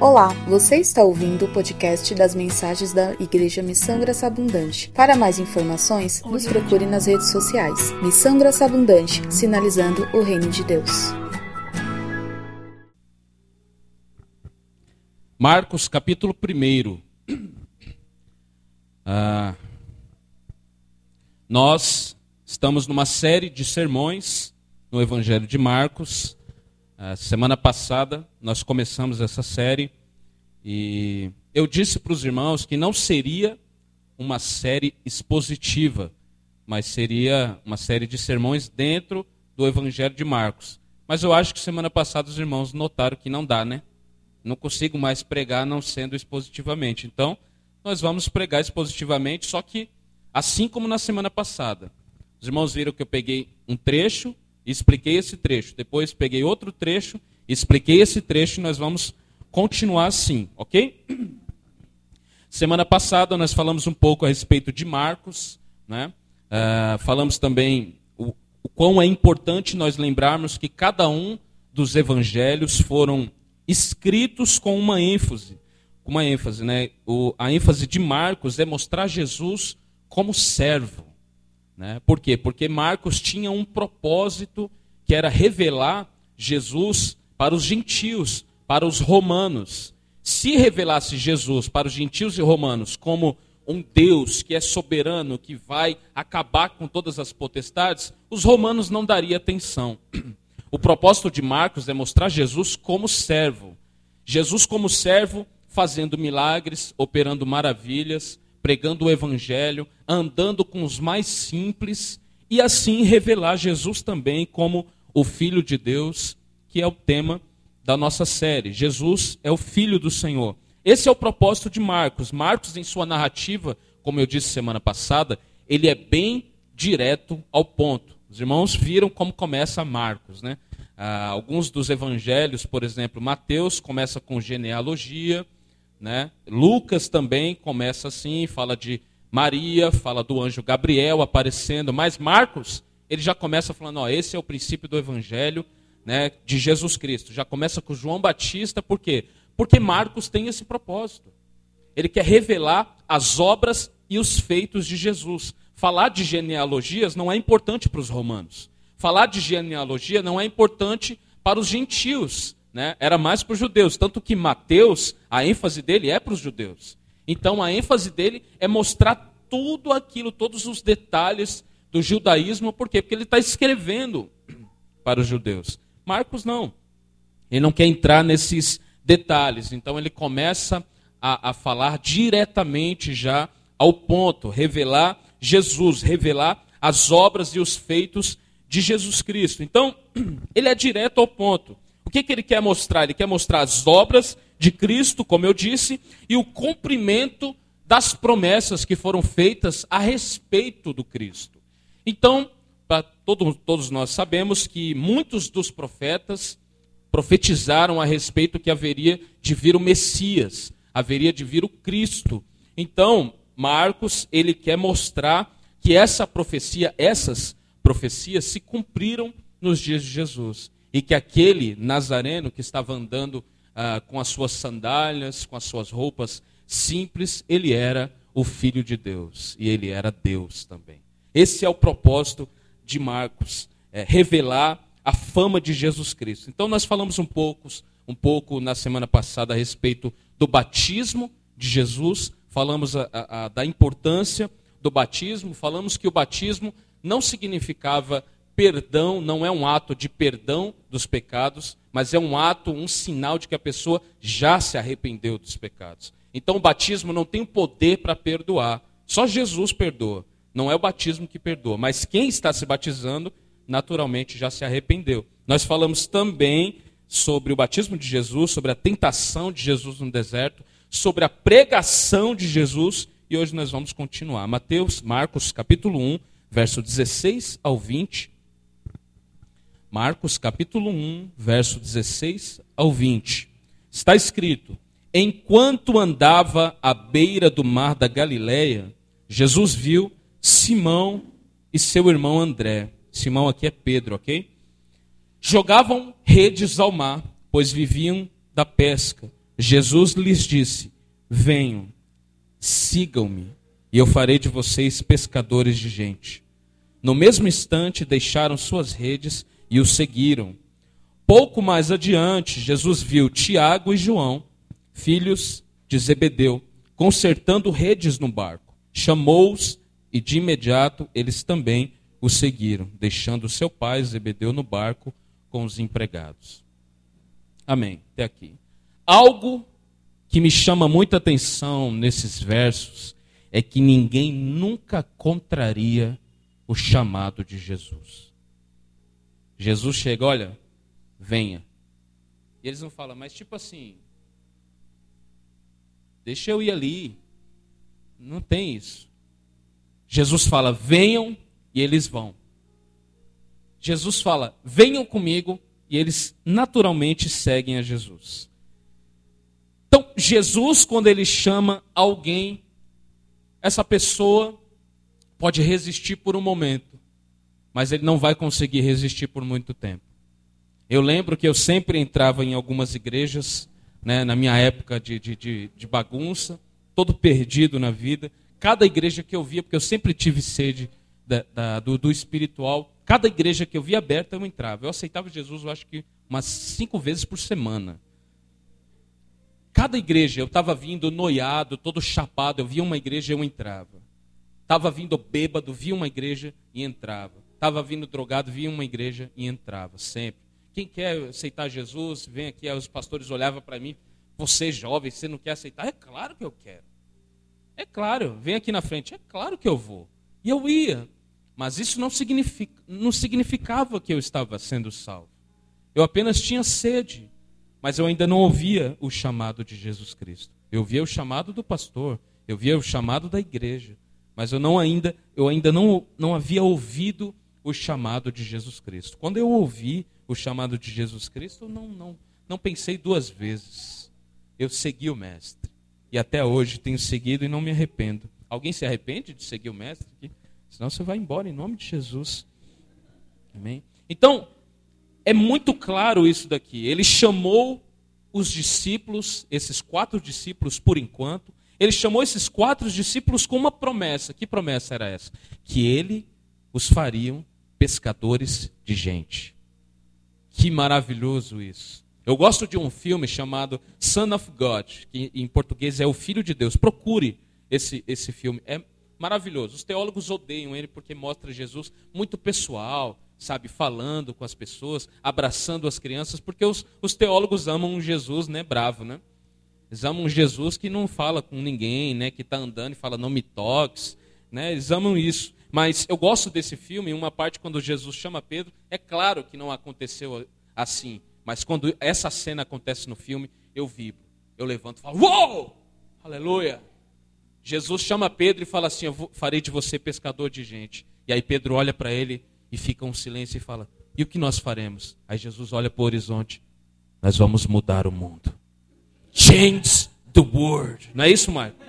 Olá, você está ouvindo o podcast das mensagens da Igreja Missão Graça Abundante. Para mais informações, nos procure nas redes sociais. Missão Graça Abundante, sinalizando o reino de Deus. Marcos capítulo 1. Ah, nós estamos numa série de sermões no Evangelho de Marcos. A semana passada nós começamos essa série e eu disse para os irmãos que não seria uma série expositiva, mas seria uma série de sermões dentro do Evangelho de Marcos. Mas eu acho que semana passada os irmãos notaram que não dá, né? Não consigo mais pregar não sendo expositivamente. Então, nós vamos pregar expositivamente, só que assim como na semana passada. Os irmãos viram que eu peguei um trecho expliquei esse trecho. Depois peguei outro trecho, expliquei esse trecho e nós vamos continuar assim, ok? Semana passada nós falamos um pouco a respeito de Marcos, né? Uh, falamos também o, o quão é importante nós lembrarmos que cada um dos evangelhos foram escritos com uma ênfase, uma ênfase, né? O, a ênfase de Marcos é mostrar Jesus como servo. Né? Por quê? Porque Marcos tinha um propósito que era revelar Jesus para os gentios, para os romanos. Se revelasse Jesus para os gentios e romanos como um Deus que é soberano, que vai acabar com todas as potestades, os romanos não dariam atenção. O propósito de Marcos é mostrar Jesus como servo. Jesus como servo, fazendo milagres, operando maravilhas, pregando o evangelho, andando com os mais simples e assim revelar Jesus também como o Filho de Deus, que é o tema da nossa série. Jesus é o Filho do Senhor. Esse é o propósito de Marcos. Marcos, em sua narrativa, como eu disse semana passada, ele é bem direto ao ponto. Os irmãos viram como começa Marcos, né? Ah, alguns dos evangelhos, por exemplo, Mateus começa com genealogia, né? Lucas também começa assim, fala de Maria, fala do anjo Gabriel aparecendo, mas Marcos, ele já começa falando, ó, esse é o princípio do evangelho, né, de Jesus Cristo. Já começa com João Batista, por quê? Porque Marcos tem esse propósito. Ele quer revelar as obras e os feitos de Jesus. Falar de genealogias não é importante para os romanos. Falar de genealogia não é importante para os gentios né, era mais para os judeus. Tanto que Mateus, a ênfase dele é para os judeus. Então a ênfase dele é mostrar tudo aquilo, todos os detalhes do judaísmo. Por quê? Porque ele está escrevendo para os judeus. Marcos não. Ele não quer entrar nesses detalhes. Então ele começa a, a falar diretamente já ao ponto, revelar Jesus, revelar as obras e os feitos de Jesus Cristo. Então, ele é direto ao ponto que, que ele quer mostrar? Ele quer mostrar as obras de Cristo, como eu disse, e o cumprimento das promessas que foram feitas a respeito do Cristo. Então, todo, todos nós sabemos que muitos dos profetas profetizaram a respeito que haveria de vir o Messias, haveria de vir o Cristo. Então, Marcos, ele quer mostrar que essa profecia, essas profecias se cumpriram nos dias de Jesus e que aquele nazareno que estava andando ah, com as suas sandálias, com as suas roupas simples, ele era o Filho de Deus e ele era Deus também. Esse é o propósito de Marcos, é revelar a fama de Jesus Cristo. Então nós falamos um pouco, um pouco na semana passada a respeito do batismo de Jesus, falamos a, a, a, da importância do batismo, falamos que o batismo não significava perdão não é um ato de perdão dos pecados, mas é um ato, um sinal de que a pessoa já se arrependeu dos pecados. Então o batismo não tem poder para perdoar. Só Jesus perdoa. Não é o batismo que perdoa, mas quem está se batizando naturalmente já se arrependeu. Nós falamos também sobre o batismo de Jesus, sobre a tentação de Jesus no deserto, sobre a pregação de Jesus e hoje nós vamos continuar. Mateus, Marcos, capítulo 1, verso 16 ao 20 Marcos capítulo 1, verso 16 ao 20. Está escrito: Enquanto andava à beira do mar da Galileia, Jesus viu Simão e seu irmão André. Simão aqui é Pedro, ok? Jogavam redes ao mar, pois viviam da pesca. Jesus lhes disse: Venham, sigam-me, e eu farei de vocês pescadores de gente. No mesmo instante, deixaram suas redes e o seguiram. Pouco mais adiante, Jesus viu Tiago e João, filhos de Zebedeu, consertando redes no barco. Chamou-os e de imediato eles também o seguiram, deixando seu pai Zebedeu no barco com os empregados. Amém. Até aqui. Algo que me chama muita atenção nesses versos é que ninguém nunca contraria o chamado de Jesus. Jesus chega, olha, venha. E eles não falam, mas tipo assim, deixa eu ir ali. Não tem isso. Jesus fala, venham, e eles vão. Jesus fala, venham comigo, e eles naturalmente seguem a Jesus. Então, Jesus, quando ele chama alguém, essa pessoa pode resistir por um momento, mas ele não vai conseguir resistir por muito tempo. Eu lembro que eu sempre entrava em algumas igrejas, né, na minha época de, de, de, de bagunça, todo perdido na vida. Cada igreja que eu via, porque eu sempre tive sede da, da, do, do, espiritual, cada igreja que eu via aberta eu entrava. Eu aceitava Jesus, eu acho que umas cinco vezes por semana. Cada igreja, eu estava vindo noiado, todo chapado, eu via uma igreja eu entrava. Estava vindo bêbado, via uma igreja e entrava. Estava vindo drogado, via uma igreja e entrava, sempre. Quem quer aceitar Jesus, vem aqui, os pastores olhavam para mim, você jovem, você não quer aceitar? É claro que eu quero. É claro, vem aqui na frente, é claro que eu vou. E eu ia. Mas isso não, significa, não significava que eu estava sendo salvo. Eu apenas tinha sede, mas eu ainda não ouvia o chamado de Jesus Cristo. Eu via o chamado do pastor, eu via o chamado da igreja, mas eu não ainda, eu ainda não, não havia ouvido o chamado de Jesus Cristo. Quando eu ouvi o chamado de Jesus Cristo, eu não, não, não pensei duas vezes. Eu segui o mestre. E até hoje tenho seguido e não me arrependo. Alguém se arrepende de seguir o mestre? Senão você vai embora em nome de Jesus. Amém? Então, é muito claro isso daqui. Ele chamou os discípulos, esses quatro discípulos por enquanto, ele chamou esses quatro discípulos com uma promessa. Que promessa era essa? Que ele os fariam pescadores de gente. Que maravilhoso isso. Eu gosto de um filme chamado Son of God, que em português é o Filho de Deus. Procure esse, esse filme. É maravilhoso. Os teólogos odeiam ele porque mostra Jesus muito pessoal, sabe, falando com as pessoas, abraçando as crianças, porque os, os teólogos amam um Jesus, né, bravo, né? Eles amam um Jesus que não fala com ninguém, né, que está andando e fala não me toques, né? Eles amam isso. Mas eu gosto desse filme, uma parte quando Jesus chama Pedro, é claro que não aconteceu assim, mas quando essa cena acontece no filme, eu vibro. Eu levanto e falo: "Uou! Aleluia!" Jesus chama Pedro e fala assim: Eu farei de você pescador de gente. E aí Pedro olha para ele e fica um silêncio e fala: E o que nós faremos? Aí Jesus olha para o horizonte: Nós vamos mudar o mundo. Change the world. Não é isso, Marco?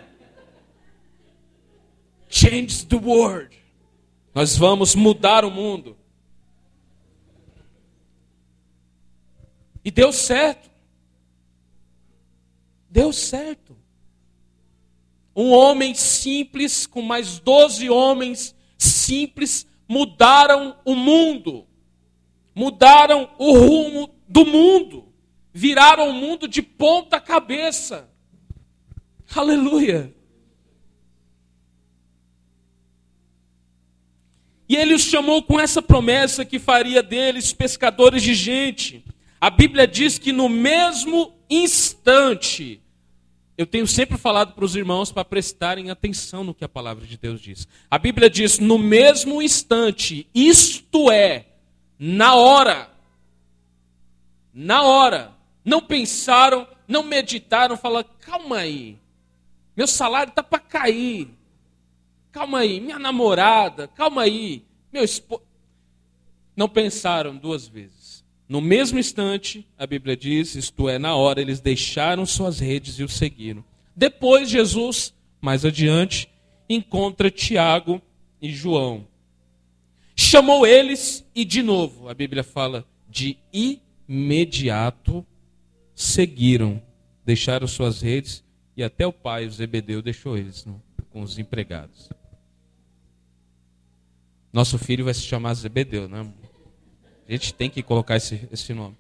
Change the world. Nós vamos mudar o mundo. E deu certo. Deu certo. Um homem simples com mais doze homens simples mudaram o mundo. Mudaram o rumo do mundo. Viraram o mundo de ponta cabeça. Aleluia. E ele os chamou com essa promessa que faria deles pescadores de gente. A Bíblia diz que no mesmo instante eu tenho sempre falado para os irmãos para prestarem atenção no que a palavra de Deus diz. A Bíblia diz: no mesmo instante, isto é, na hora. Na hora. Não pensaram, não meditaram, falaram: calma aí, meu salário está para cair. Calma aí, minha namorada, calma aí, meu esposo. Não pensaram duas vezes. No mesmo instante, a Bíblia diz, isto é, na hora, eles deixaram suas redes e o seguiram. Depois, Jesus, mais adiante, encontra Tiago e João. Chamou eles e, de novo, a Bíblia fala, de imediato seguiram deixaram suas redes e até o pai, o Zebedeu, deixou eles com os empregados. Nosso filho vai se chamar Zebedeu, né? A gente tem que colocar esse, esse nome.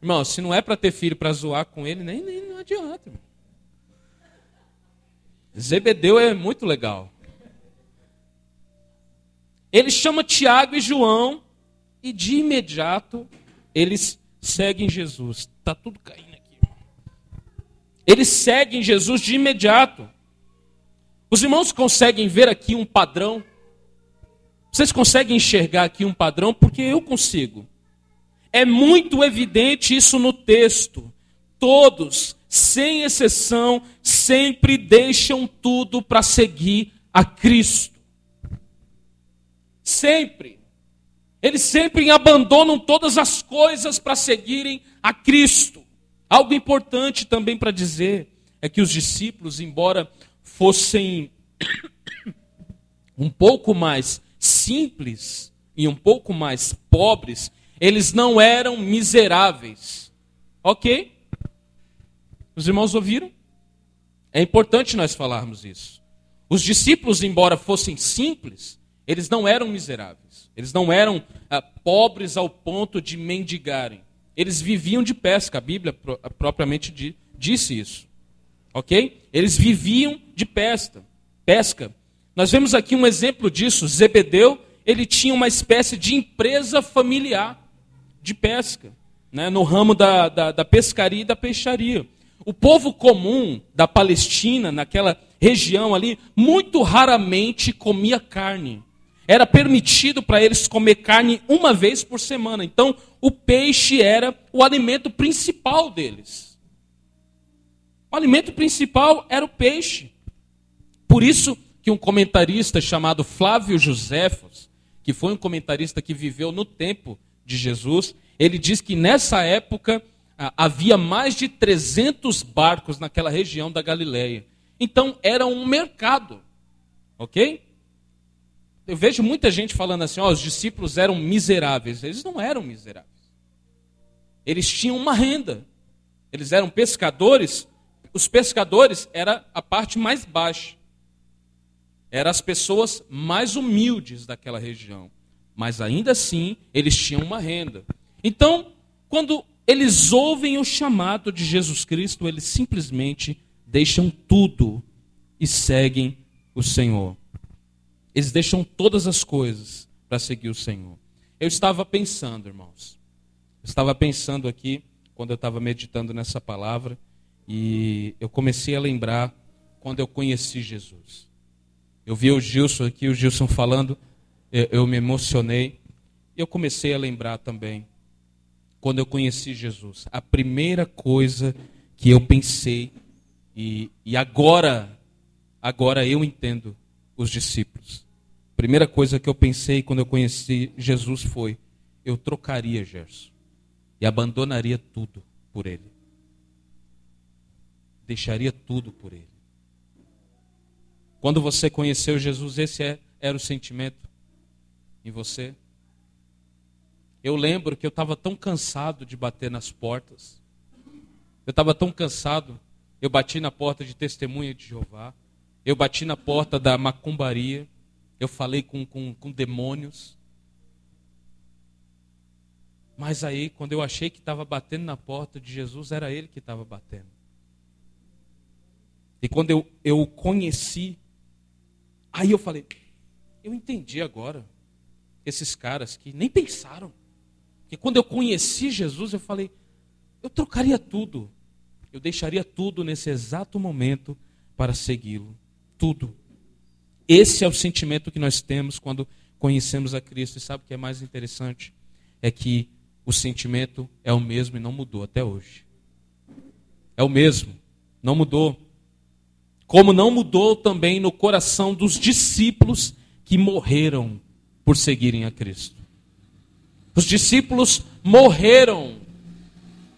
Irmão, se não é para ter filho para zoar com ele, nem, nem não adianta. Irmão. Zebedeu é muito legal. Ele chama Tiago e João e de imediato eles seguem Jesus. Tá tudo caindo aqui. Eles seguem Jesus de imediato. Os irmãos conseguem ver aqui um padrão? Vocês conseguem enxergar aqui um padrão? Porque eu consigo. É muito evidente isso no texto. Todos, sem exceção, sempre deixam tudo para seguir a Cristo. Sempre. Eles sempre abandonam todas as coisas para seguirem a Cristo. Algo importante também para dizer é que os discípulos, embora fossem um pouco mais simples e um pouco mais pobres, eles não eram miseráveis. Ok? Os irmãos ouviram? É importante nós falarmos isso. Os discípulos, embora fossem simples, eles não eram miseráveis. Eles não eram ah, pobres ao ponto de mendigarem. Eles viviam de pesca. A Bíblia propriamente disse isso. Ok? Eles viviam de pesca. pesca. Nós vemos aqui um exemplo disso. Zebedeu, ele tinha uma espécie de empresa familiar de pesca, né, no ramo da, da, da pescaria e da peixaria. O povo comum da Palestina, naquela região ali, muito raramente comia carne. Era permitido para eles comer carne uma vez por semana. Então, o peixe era o alimento principal deles. O alimento principal era o peixe. Por isso que um comentarista chamado Flávio Joséfos, que foi um comentarista que viveu no tempo de Jesus, ele diz que nessa época ah, havia mais de 300 barcos naquela região da Galileia. Então era um mercado. OK? Eu vejo muita gente falando assim, ó, os discípulos eram miseráveis. Eles não eram miseráveis. Eles tinham uma renda. Eles eram pescadores os pescadores era a parte mais baixa. Eram as pessoas mais humildes daquela região. Mas ainda assim, eles tinham uma renda. Então, quando eles ouvem o chamado de Jesus Cristo, eles simplesmente deixam tudo e seguem o Senhor. Eles deixam todas as coisas para seguir o Senhor. Eu estava pensando, irmãos. Eu estava pensando aqui, quando eu estava meditando nessa palavra, e eu comecei a lembrar quando eu conheci Jesus. Eu vi o Gilson aqui, o Gilson falando, eu me emocionei. E eu comecei a lembrar também, quando eu conheci Jesus, a primeira coisa que eu pensei, e, e agora, agora eu entendo os discípulos. A primeira coisa que eu pensei quando eu conheci Jesus foi: eu trocaria Gerson e abandonaria tudo por ele deixaria tudo por ele. Quando você conheceu Jesus, esse é, era o sentimento em você? Eu lembro que eu estava tão cansado de bater nas portas. Eu estava tão cansado. Eu bati na porta de testemunha de Jeová. Eu bati na porta da macumbaria. Eu falei com, com, com demônios. Mas aí, quando eu achei que estava batendo na porta de Jesus, era ele que estava batendo. E quando eu, eu conheci, aí eu falei, eu entendi agora esses caras que nem pensaram. Que quando eu conheci Jesus, eu falei, eu trocaria tudo. Eu deixaria tudo nesse exato momento para segui-lo. Tudo. Esse é o sentimento que nós temos quando conhecemos a Cristo. E sabe o que é mais interessante? É que o sentimento é o mesmo e não mudou até hoje. É o mesmo, não mudou como não mudou também no coração dos discípulos que morreram por seguirem a Cristo. Os discípulos morreram,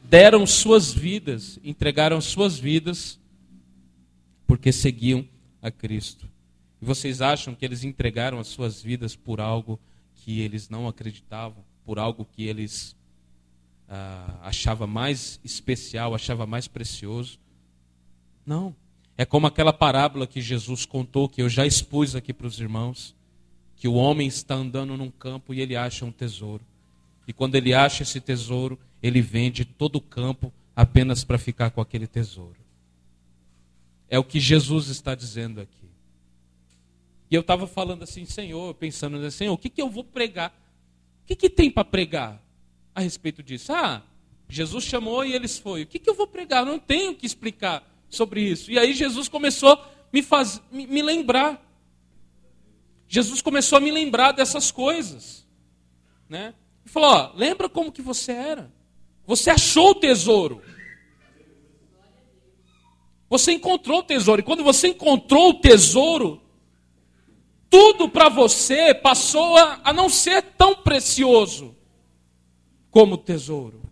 deram suas vidas, entregaram suas vidas porque seguiam a Cristo. E vocês acham que eles entregaram as suas vidas por algo que eles não acreditavam, por algo que eles ah, achava mais especial, achava mais precioso. Não. É como aquela parábola que Jesus contou, que eu já expus aqui para os irmãos, que o homem está andando num campo e ele acha um tesouro. E quando ele acha esse tesouro, ele vende todo o campo apenas para ficar com aquele tesouro. É o que Jesus está dizendo aqui. E eu estava falando assim, Senhor, pensando assim, Senhor, o que, que eu vou pregar? O que, que tem para pregar a respeito disso? Ah, Jesus chamou e eles foram. O que, que eu vou pregar? Eu não tenho que explicar sobre isso. E aí Jesus começou a me, faz, me, lembrar. Jesus começou a me lembrar dessas coisas. Né? E falou, ó, lembra como que você era? Você achou o tesouro. Você encontrou o tesouro. E quando você encontrou o tesouro, tudo para você passou a, a não ser tão precioso como o tesouro.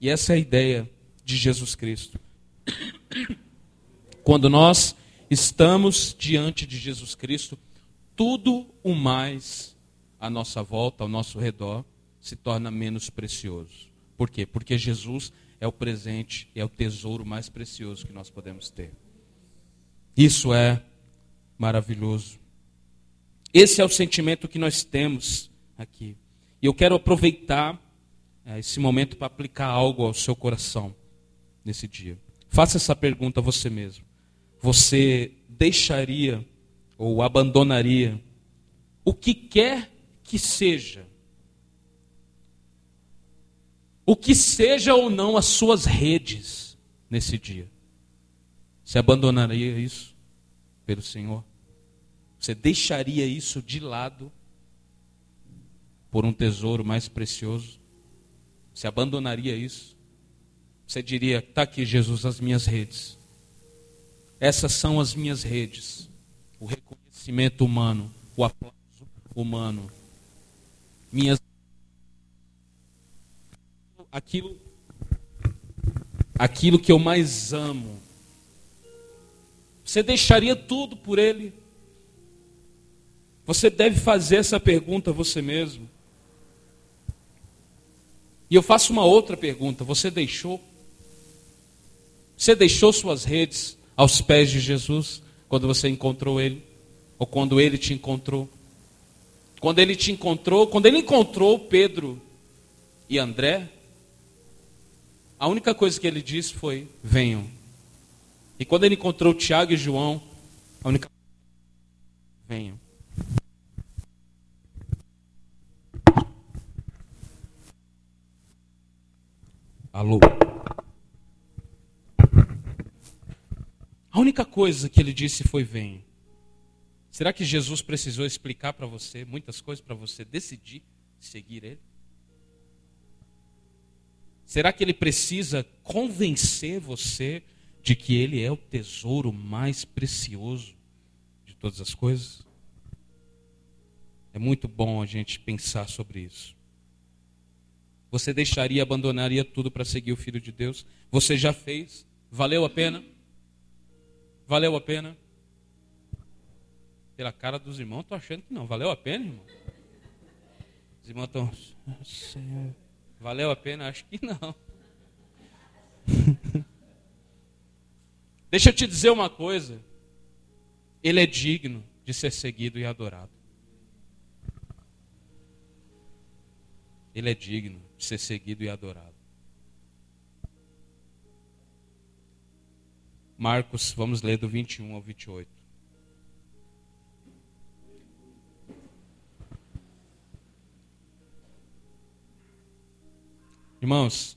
E essa é a ideia de Jesus Cristo. Quando nós estamos diante de Jesus Cristo, tudo o mais à nossa volta, ao nosso redor, se torna menos precioso. Por quê? Porque Jesus é o presente, é o tesouro mais precioso que nós podemos ter. Isso é maravilhoso. Esse é o sentimento que nós temos aqui. E eu quero aproveitar é, esse momento para aplicar algo ao seu coração nesse dia. Faça essa pergunta a você mesmo você deixaria ou abandonaria o que quer que seja, o que seja ou não as suas redes nesse dia. Você abandonaria isso pelo Senhor? Você deixaria isso de lado por um tesouro mais precioso? Você abandonaria isso? Você diria: está aqui, Jesus, as minhas redes. Essas são as minhas redes. O reconhecimento humano, o aplauso humano. Minhas aquilo aquilo que eu mais amo. Você deixaria tudo por ele? Você deve fazer essa pergunta a você mesmo. E eu faço uma outra pergunta: você deixou? Você deixou suas redes aos pés de Jesus quando você encontrou ele, ou quando ele te encontrou. Quando ele te encontrou, quando ele encontrou Pedro e André, a única coisa que ele disse foi: venham. E quando ele encontrou Tiago e João, a única venham. Alô? A única coisa que ele disse foi: venha. Será que Jesus precisou explicar para você muitas coisas para você decidir seguir ele? Será que ele precisa convencer você de que ele é o tesouro mais precioso de todas as coisas? É muito bom a gente pensar sobre isso. Você deixaria, abandonaria tudo para seguir o Filho de Deus? Você já fez? Valeu a pena? Valeu a pena? Pela cara dos irmãos, estou achando que não. Valeu a pena, irmão? Os irmãos estão. Valeu a pena? Acho que não. Deixa eu te dizer uma coisa. Ele é digno de ser seguido e adorado. Ele é digno de ser seguido e adorado. Marcos, vamos ler do 21 ao 28. Irmãos,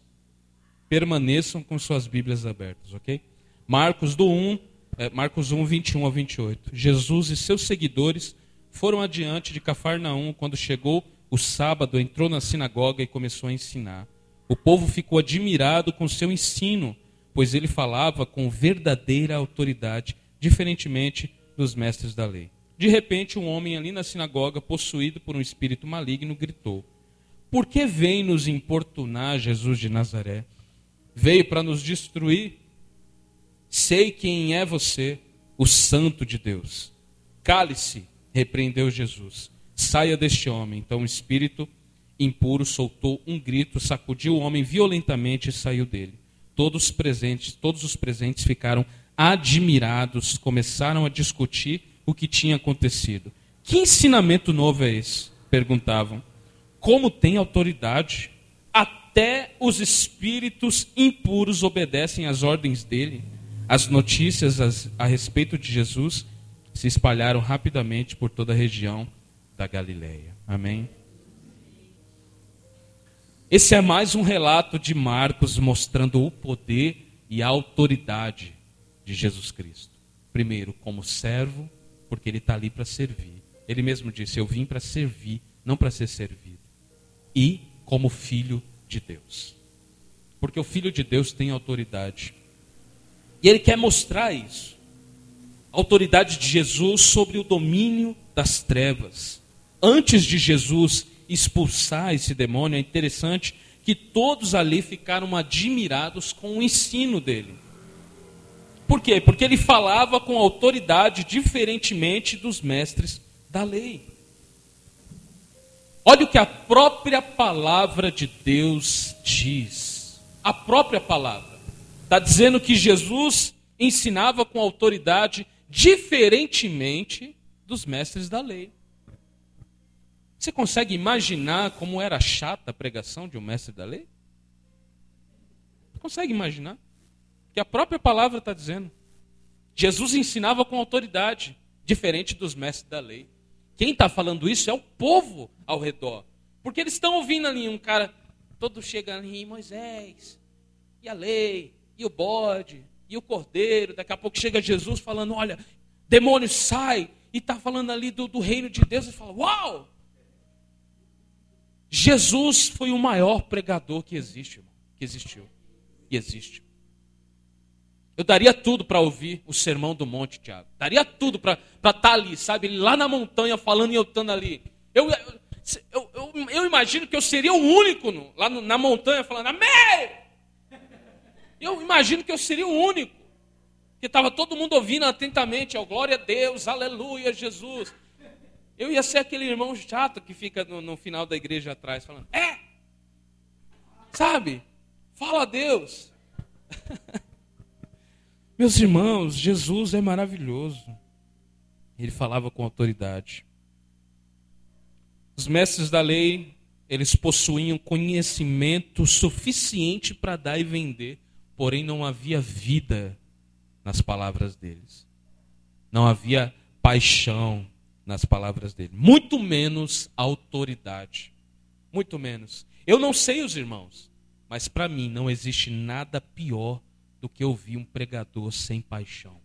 permaneçam com suas Bíblias abertas, ok? Marcos do 1, é, Marcos 1, 21 ao 28. Jesus e seus seguidores foram adiante de Cafarnaum quando chegou o sábado, entrou na sinagoga e começou a ensinar. O povo ficou admirado com seu ensino pois ele falava com verdadeira autoridade, diferentemente dos mestres da lei. De repente, um homem ali na sinagoga, possuído por um espírito maligno, gritou: Por que vem nos importunar Jesus de Nazaré? Veio para nos destruir? Sei quem é você, o Santo de Deus. Cale-se, repreendeu Jesus. Saia deste homem. Então o espírito impuro soltou um grito, sacudiu o homem violentamente e saiu dele. Todos os presentes, todos os presentes ficaram admirados, começaram a discutir o que tinha acontecido. Que ensinamento novo é esse? perguntavam. Como tem autoridade? Até os espíritos impuros obedecem às ordens dele. As notícias a respeito de Jesus se espalharam rapidamente por toda a região da Galileia. Amém? Esse é mais um relato de Marcos mostrando o poder e a autoridade de Jesus Cristo. Primeiro, como servo, porque ele está ali para servir. Ele mesmo disse: Eu vim para servir, não para ser servido. E como filho de Deus. Porque o filho de Deus tem autoridade. E ele quer mostrar isso. A autoridade de Jesus sobre o domínio das trevas. Antes de Jesus expulsar esse demônio, é interessante que todos ali ficaram admirados com o ensino dele. Por quê? Porque ele falava com autoridade diferentemente dos mestres da lei. Olha o que a própria palavra de Deus diz. A própria palavra. Está dizendo que Jesus ensinava com autoridade diferentemente dos mestres da lei. Você consegue imaginar como era chata a pregação de um mestre da lei? Consegue imaginar? Que a própria palavra está dizendo. Jesus ensinava com autoridade, diferente dos mestres da lei. Quem está falando isso é o povo ao redor. Porque eles estão ouvindo ali um cara, todo chega ali, Moisés, e a lei, e o bode, e o cordeiro. Daqui a pouco chega Jesus falando: Olha, demônio sai, e está falando ali do, do reino de Deus. E fala: Uau! Jesus foi o maior pregador que existe, que existiu e existe. Eu daria tudo para ouvir o sermão do monte, Tiago. Daria tudo para estar tá ali, sabe? Ele lá na montanha falando e eu estando ali. Eu, eu, eu, eu, imagino que eu seria o único no, lá no, na montanha falando Amém! Eu imagino que eu seria o único. Que estava todo mundo ouvindo atentamente, ó, glória a Deus, aleluia, Jesus. Eu ia ser aquele irmão chato que fica no, no final da igreja atrás falando, é! Sabe? Fala a Deus. Meus irmãos, Jesus é maravilhoso. Ele falava com autoridade. Os mestres da lei, eles possuíam conhecimento suficiente para dar e vender, porém não havia vida nas palavras deles. Não havia paixão, nas palavras dele. Muito menos autoridade. Muito menos. Eu não sei os irmãos, mas para mim não existe nada pior do que ouvir um pregador sem paixão.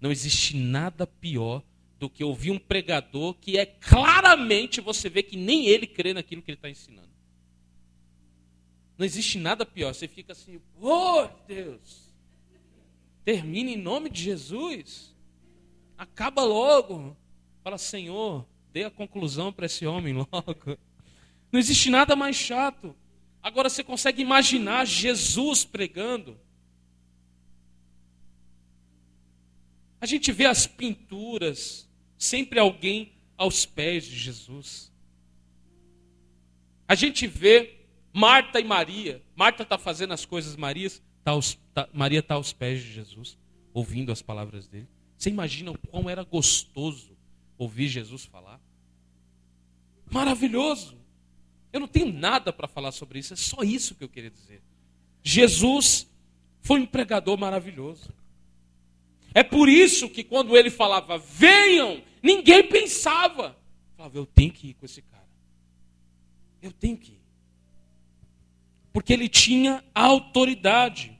Não existe nada pior do que ouvir um pregador que é claramente você vê que nem ele crê naquilo que ele está ensinando. Não existe nada pior. Você fica assim, oh Deus, termine em nome de Jesus. Acaba logo. Fala, Senhor, dê a conclusão para esse homem logo. Não existe nada mais chato. Agora você consegue imaginar Jesus pregando. A gente vê as pinturas, sempre alguém aos pés de Jesus. A gente vê Marta e Maria. Marta está fazendo as coisas, Maria está aos, tá, Maria está aos pés de Jesus, ouvindo as palavras dele. Você imagina o quão era gostoso ouvir Jesus falar? Maravilhoso. Eu não tenho nada para falar sobre isso, é só isso que eu queria dizer. Jesus foi um pregador maravilhoso. É por isso que quando ele falava, venham, ninguém pensava. Falava, eu tenho que ir com esse cara. Eu tenho que ir. Porque ele tinha autoridade.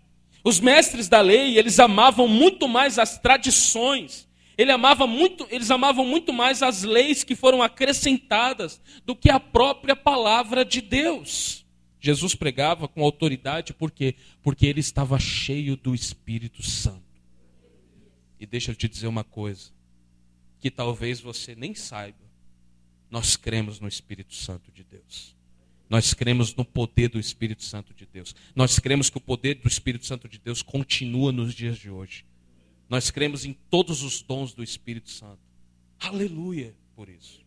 Os mestres da lei, eles amavam muito mais as tradições. Ele amava muito, eles amavam muito mais as leis que foram acrescentadas do que a própria palavra de Deus. Jesus pregava com autoridade por quê? Porque ele estava cheio do Espírito Santo. E deixa eu te dizer uma coisa, que talvez você nem saiba. Nós cremos no Espírito Santo de Deus. Nós cremos no poder do Espírito Santo de Deus. Nós cremos que o poder do Espírito Santo de Deus continua nos dias de hoje. Nós cremos em todos os dons do Espírito Santo. Aleluia por isso.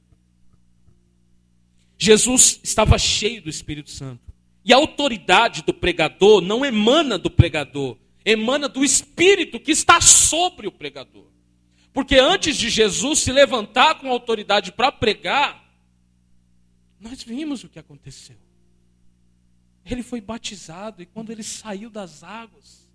Jesus estava cheio do Espírito Santo. E a autoridade do pregador não emana do pregador, emana do Espírito que está sobre o pregador. Porque antes de Jesus se levantar com autoridade para pregar, nós vimos o que aconteceu. Ele foi batizado e quando ele saiu das águas,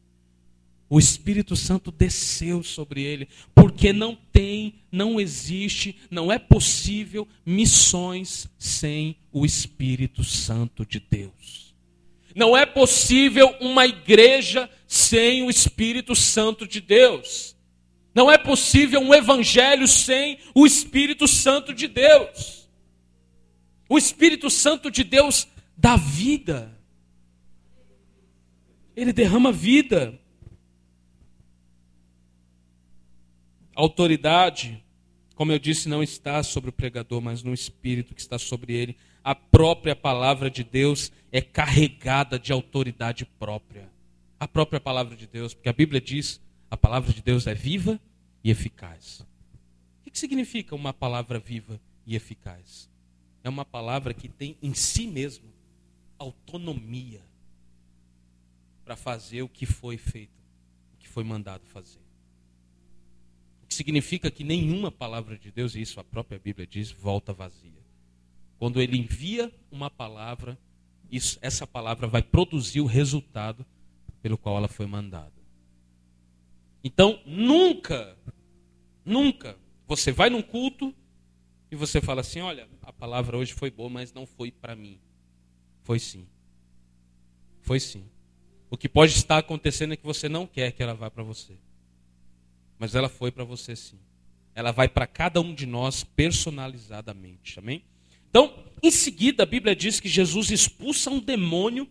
o Espírito Santo desceu sobre ele, porque não tem, não existe, não é possível missões sem o Espírito Santo de Deus. Não é possível uma igreja sem o Espírito Santo de Deus. Não é possível um evangelho sem o Espírito Santo de Deus. O Espírito Santo de Deus dá vida. Ele derrama vida. Autoridade, como eu disse, não está sobre o pregador, mas no Espírito que está sobre ele. A própria palavra de Deus é carregada de autoridade própria. A própria palavra de Deus, porque a Bíblia diz: a palavra de Deus é viva e eficaz. O que significa uma palavra viva e eficaz? É uma palavra que tem em si mesmo autonomia para fazer o que foi feito, o que foi mandado fazer. O que significa que nenhuma palavra de Deus, e isso a própria Bíblia diz, volta vazia. Quando ele envia uma palavra, isso, essa palavra vai produzir o resultado pelo qual ela foi mandada. Então, nunca, nunca você vai num culto e você fala assim: olha, a palavra hoje foi boa, mas não foi para mim. Foi sim. Foi sim. O que pode estar acontecendo é que você não quer que ela vá para você. Mas ela foi para você sim. Ela vai para cada um de nós personalizadamente. Amém? Então, em seguida, a Bíblia diz que Jesus expulsa um demônio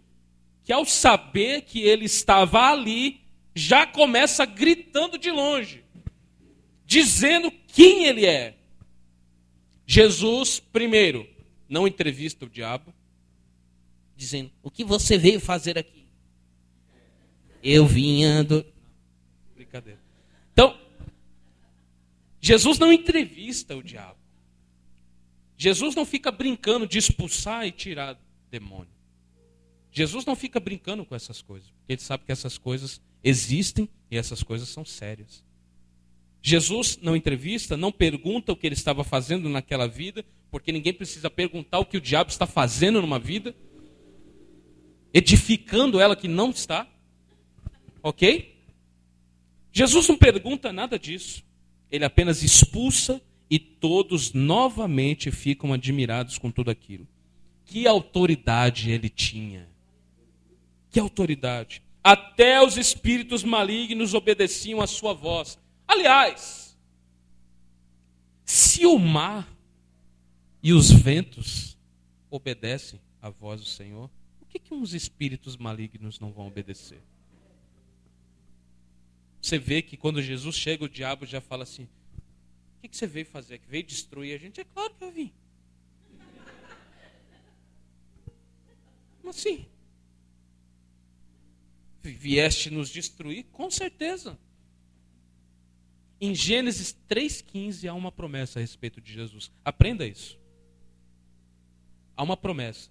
que, ao saber que ele estava ali, já começa gritando de longe, dizendo quem ele é. Jesus, primeiro, não entrevista o diabo, dizendo: O que você veio fazer aqui? Eu vinha do. Brincadeira. Então, Jesus não entrevista o diabo. Jesus não fica brincando de expulsar e tirar demônio. Jesus não fica brincando com essas coisas, porque ele sabe que essas coisas existem e essas coisas são sérias. Jesus não entrevista, não pergunta o que ele estava fazendo naquela vida, porque ninguém precisa perguntar o que o diabo está fazendo numa vida, edificando ela que não está. Ok? Jesus não pergunta nada disso. Ele apenas expulsa e todos novamente ficam admirados com tudo aquilo. Que autoridade ele tinha! Que autoridade! Até os espíritos malignos obedeciam à sua voz. Aliás, se o mar e os ventos obedecem à voz do Senhor, por que, que uns espíritos malignos não vão obedecer? Você vê que quando Jesus chega, o diabo já fala assim: O que, que você veio fazer aqui? Veio destruir a gente? É claro que eu vim. Como assim? Vieste nos destruir? Com certeza. Em Gênesis 3,15 há uma promessa a respeito de Jesus. Aprenda isso. Há uma promessa.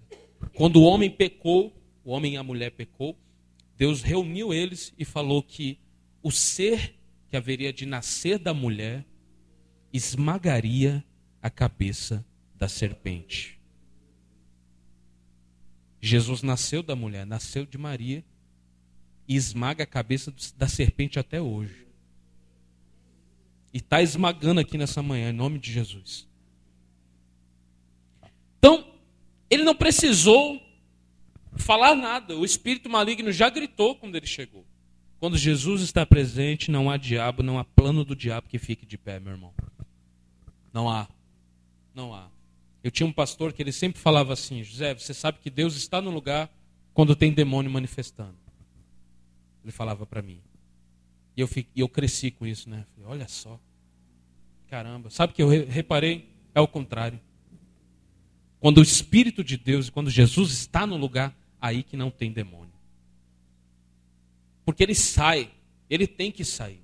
Quando o homem pecou, o homem e a mulher pecou, Deus reuniu eles e falou que o ser que haveria de nascer da mulher esmagaria a cabeça da serpente. Jesus nasceu da mulher, nasceu de Maria e esmaga a cabeça da serpente até hoje. E está esmagando aqui nessa manhã, em nome de Jesus. Então, ele não precisou falar nada. O espírito maligno já gritou quando ele chegou. Quando Jesus está presente, não há diabo, não há plano do diabo que fique de pé, meu irmão. Não há. Não há. Eu tinha um pastor que ele sempre falava assim: José, você sabe que Deus está no lugar quando tem demônio manifestando. Ele falava para mim. E eu, fiquei, eu cresci com isso, né? Falei, olha só. Caramba. Sabe que eu reparei? É o contrário. Quando o Espírito de Deus, quando Jesus está no lugar, aí que não tem demônio. Porque ele sai, ele tem que sair.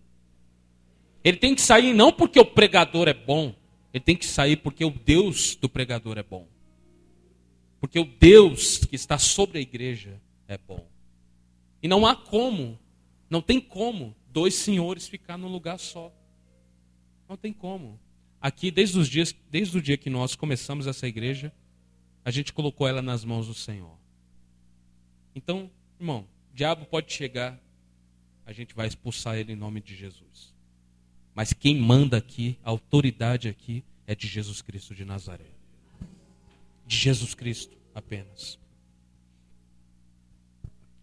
Ele tem que sair não porque o pregador é bom, ele tem que sair porque o Deus do pregador é bom. Porque o Deus que está sobre a igreja é bom. E não há como, não tem como dois senhores ficar num lugar só. Não tem como. Aqui, desde os dias, desde o dia que nós começamos essa igreja, a gente colocou ela nas mãos do Senhor. Então, irmão, o diabo pode chegar, a gente vai expulsar ele em nome de Jesus. Mas quem manda aqui, a autoridade aqui, é de Jesus Cristo de Nazaré. De Jesus Cristo apenas.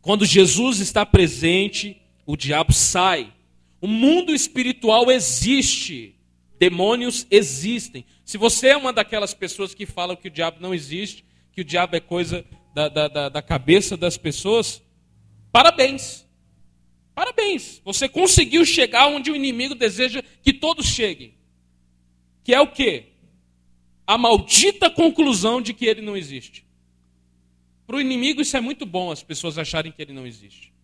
Quando Jesus está presente, o diabo sai. O mundo espiritual existe. Demônios existem. Se você é uma daquelas pessoas que falam que o diabo não existe, que o diabo é coisa da, da, da cabeça das pessoas, parabéns. Parabéns. Você conseguiu chegar onde o inimigo deseja que todos cheguem. Que é o quê? A maldita conclusão de que ele não existe. Para o inimigo isso é muito bom, as pessoas acharem que ele não existe.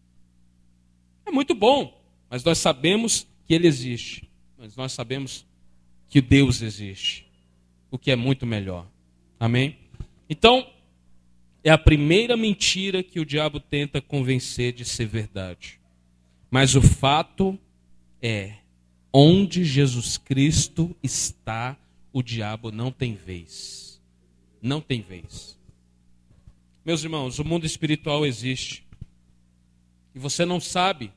É muito bom, mas nós sabemos que ele existe. Mas nós sabemos que Deus existe, o que é muito melhor. Amém? Então, é a primeira mentira que o diabo tenta convencer de ser verdade. Mas o fato é, onde Jesus Cristo está, o diabo não tem vez. Não tem vez. Meus irmãos, o mundo espiritual existe. E você não sabe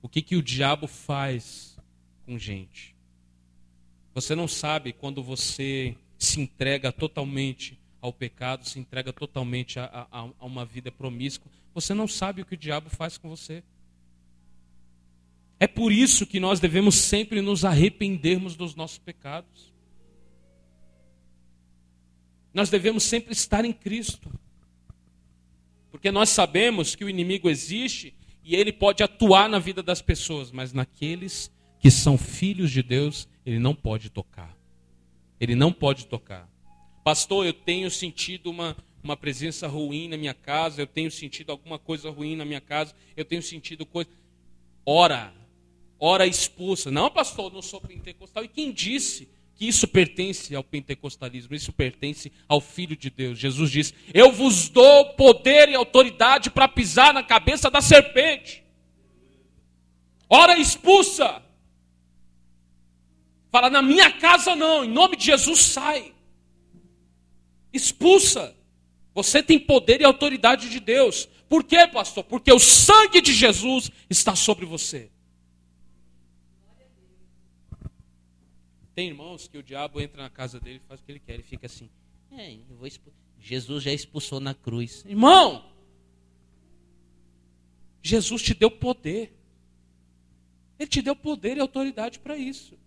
o que, que o diabo faz com gente. Você não sabe quando você se entrega totalmente ao pecado, se entrega totalmente a, a, a uma vida promíscua. Você não sabe o que o diabo faz com você. É por isso que nós devemos sempre nos arrependermos dos nossos pecados. Nós devemos sempre estar em Cristo. Porque nós sabemos que o inimigo existe e ele pode atuar na vida das pessoas, mas naqueles que são filhos de Deus, ele não pode tocar. Ele não pode tocar. Pastor, eu tenho sentido uma, uma presença ruim na minha casa, eu tenho sentido alguma coisa ruim na minha casa, eu tenho sentido coisa. Ora, ora expulsa. Não, pastor, não sou pentecostal. E quem disse que isso pertence ao pentecostalismo? Isso pertence ao Filho de Deus. Jesus diz: Eu vos dou poder e autoridade para pisar na cabeça da serpente. Ora expulsa. Fala, na minha casa não, em nome de Jesus sai. Expulsa. Você tem poder e autoridade de Deus. Por quê, pastor? Porque o sangue de Jesus está sobre você. Tem irmãos que o diabo entra na casa dele faz o que ele quer. Ele fica assim. É, Jesus já expulsou na cruz. Irmão! Jesus te deu poder. Ele te deu poder e autoridade para isso.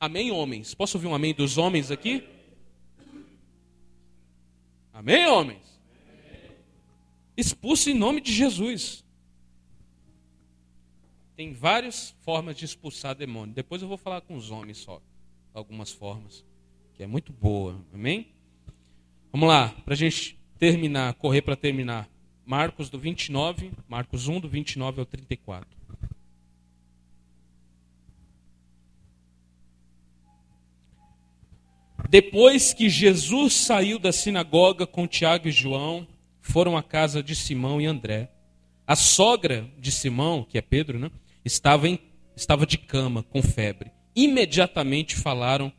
Amém, homens? Posso ouvir um amém dos homens aqui? Amém, homens? Expulso em nome de Jesus. Tem várias formas de expulsar demônio. Depois eu vou falar com os homens só. Algumas formas. Que é muito boa. Amém? Vamos lá, para a gente terminar, correr para terminar. Marcos do 29, Marcos 1, do 29 ao 34. Depois que Jesus saiu da sinagoga com Tiago e João, foram à casa de Simão e André. A sogra de Simão, que é Pedro, né, estava, em, estava de cama, com febre. Imediatamente falaram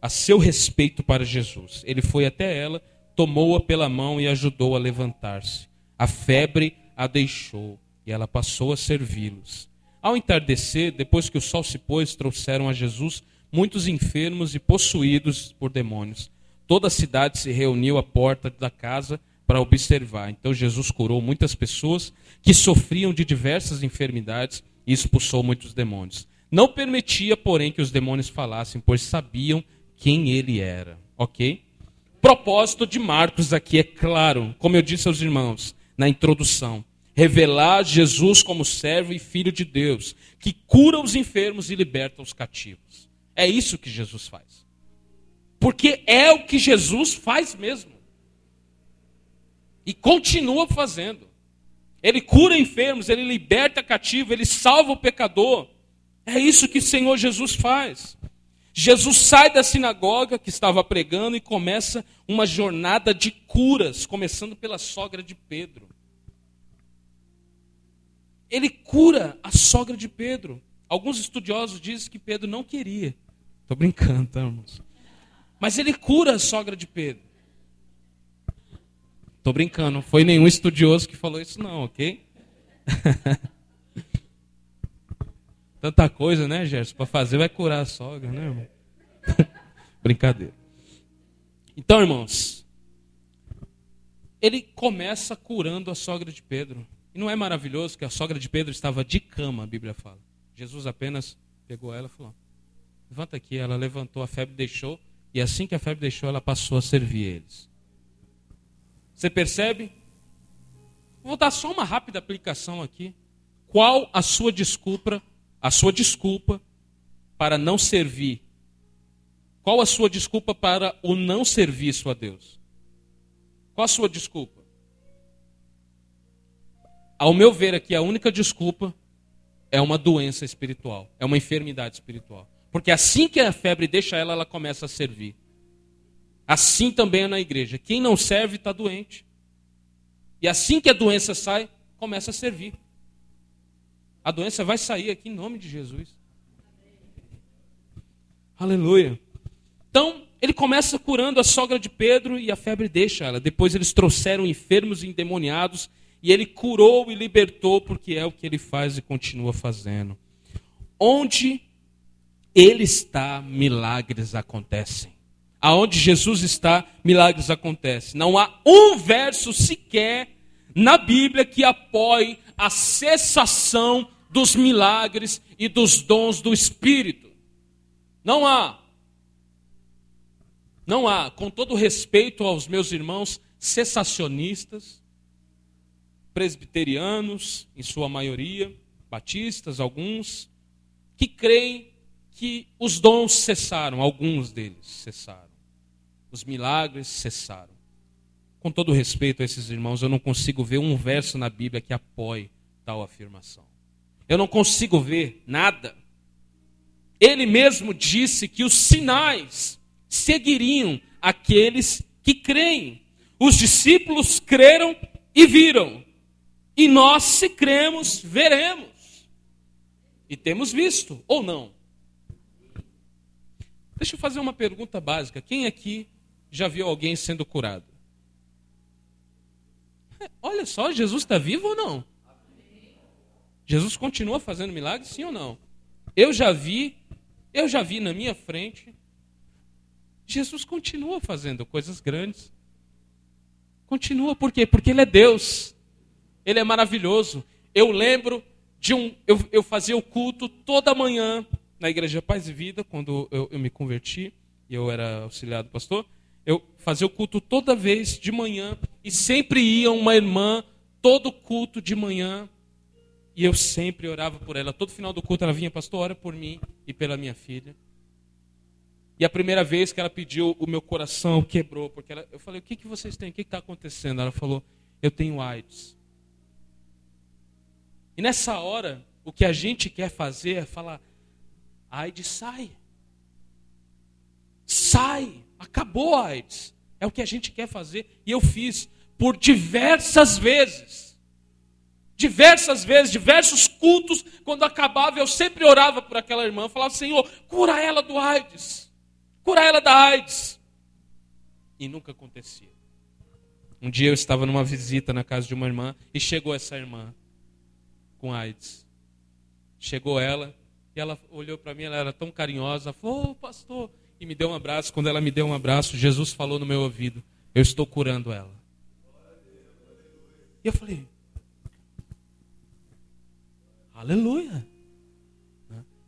a seu respeito para Jesus. Ele foi até ela, tomou-a pela mão e ajudou a levantar-se. A febre a deixou e ela passou a servi-los. Ao entardecer, depois que o sol se pôs, trouxeram a Jesus muitos enfermos e possuídos por demônios. Toda a cidade se reuniu à porta da casa para observar. Então Jesus curou muitas pessoas que sofriam de diversas enfermidades e expulsou muitos demônios. Não permitia, porém, que os demônios falassem, pois sabiam quem ele era. Ok? Propósito de Marcos aqui é claro, como eu disse aos irmãos na introdução: revelar Jesus como servo e filho de Deus, que cura os enfermos e liberta os cativos. É isso que Jesus faz. Porque é o que Jesus faz mesmo. E continua fazendo. Ele cura enfermos, ele liberta cativo, ele salva o pecador. É isso que o Senhor Jesus faz. Jesus sai da sinagoga que estava pregando e começa uma jornada de curas, começando pela sogra de Pedro. Ele cura a sogra de Pedro. Alguns estudiosos dizem que Pedro não queria. Estou brincando, tá, irmãos? Mas ele cura a sogra de Pedro. Estou brincando, não foi nenhum estudioso que falou isso, não, ok? Tanta coisa, né, Gerson? Para fazer vai curar a sogra, né, irmão? Brincadeira. Então, irmãos, ele começa curando a sogra de Pedro. E não é maravilhoso que a sogra de Pedro estava de cama, a Bíblia fala. Jesus apenas pegou ela e falou: Levanta aqui. Ela levantou, a febre deixou. E assim que a febre deixou, ela passou a servir eles. Você percebe? Vou dar só uma rápida aplicação aqui. Qual a sua desculpa, a sua desculpa para não servir? Qual a sua desculpa para o não serviço a Deus? Qual a sua desculpa? Ao meu ver aqui, a única desculpa é uma doença espiritual, é uma enfermidade espiritual. Porque assim que a febre deixa ela, ela começa a servir. Assim também é na igreja. Quem não serve está doente. E assim que a doença sai, começa a servir. A doença vai sair aqui em nome de Jesus. Aleluia. Então, ele começa curando a sogra de Pedro e a febre deixa ela. Depois eles trouxeram enfermos e endemoniados e ele curou e libertou, porque é o que ele faz e continua fazendo. Onde ele está, milagres acontecem. Aonde Jesus está, milagres acontecem. Não há um verso sequer na Bíblia que apoie a cessação dos milagres e dos dons do Espírito. Não há. Não há, com todo respeito aos meus irmãos cessacionistas, presbiterianos, em sua maioria, batistas, alguns, que creem que os dons cessaram, alguns deles cessaram. Os milagres cessaram. Com todo respeito a esses irmãos, eu não consigo ver um verso na Bíblia que apoie tal afirmação. Eu não consigo ver nada. Ele mesmo disse que os sinais seguiriam aqueles que creem. Os discípulos creram e viram. E nós, se cremos, veremos. E temos visto, ou não? Deixa eu fazer uma pergunta básica. Quem aqui já viu alguém sendo curado? Olha só, Jesus está vivo ou não? Jesus continua fazendo milagres, sim ou não? Eu já vi, eu já vi na minha frente. Jesus continua fazendo coisas grandes. Continua, por quê? Porque Ele é Deus. Ele é maravilhoso. Eu lembro de um. Eu, eu fazia o culto toda manhã na Igreja Paz e Vida, quando eu, eu me converti e eu era auxiliar do pastor. Eu fazia o culto toda vez de manhã e sempre ia uma irmã, todo culto de manhã, e eu sempre orava por ela. Todo final do culto ela vinha, pastor, ora por mim e pela minha filha. E a primeira vez que ela pediu, o meu coração quebrou, porque ela, eu falei: O que, que vocês têm? O que está acontecendo? Ela falou: Eu tenho AIDS. E nessa hora, o que a gente quer fazer é falar: AIDS sai. Sai. Acabou a AIDS. É o que a gente quer fazer. E eu fiz por diversas vezes. Diversas vezes, diversos cultos, quando acabava, eu sempre orava por aquela irmã, falava: Senhor, cura ela do AIDS, cura ela da AIDS. E nunca acontecia. Um dia eu estava numa visita na casa de uma irmã e chegou essa irmã com AIDS. Chegou ela e ela olhou para mim, ela era tão carinhosa, falou, oh, pastor, e me deu um abraço. Quando ela me deu um abraço, Jesus falou no meu ouvido, eu estou curando ela. E eu falei, aleluia.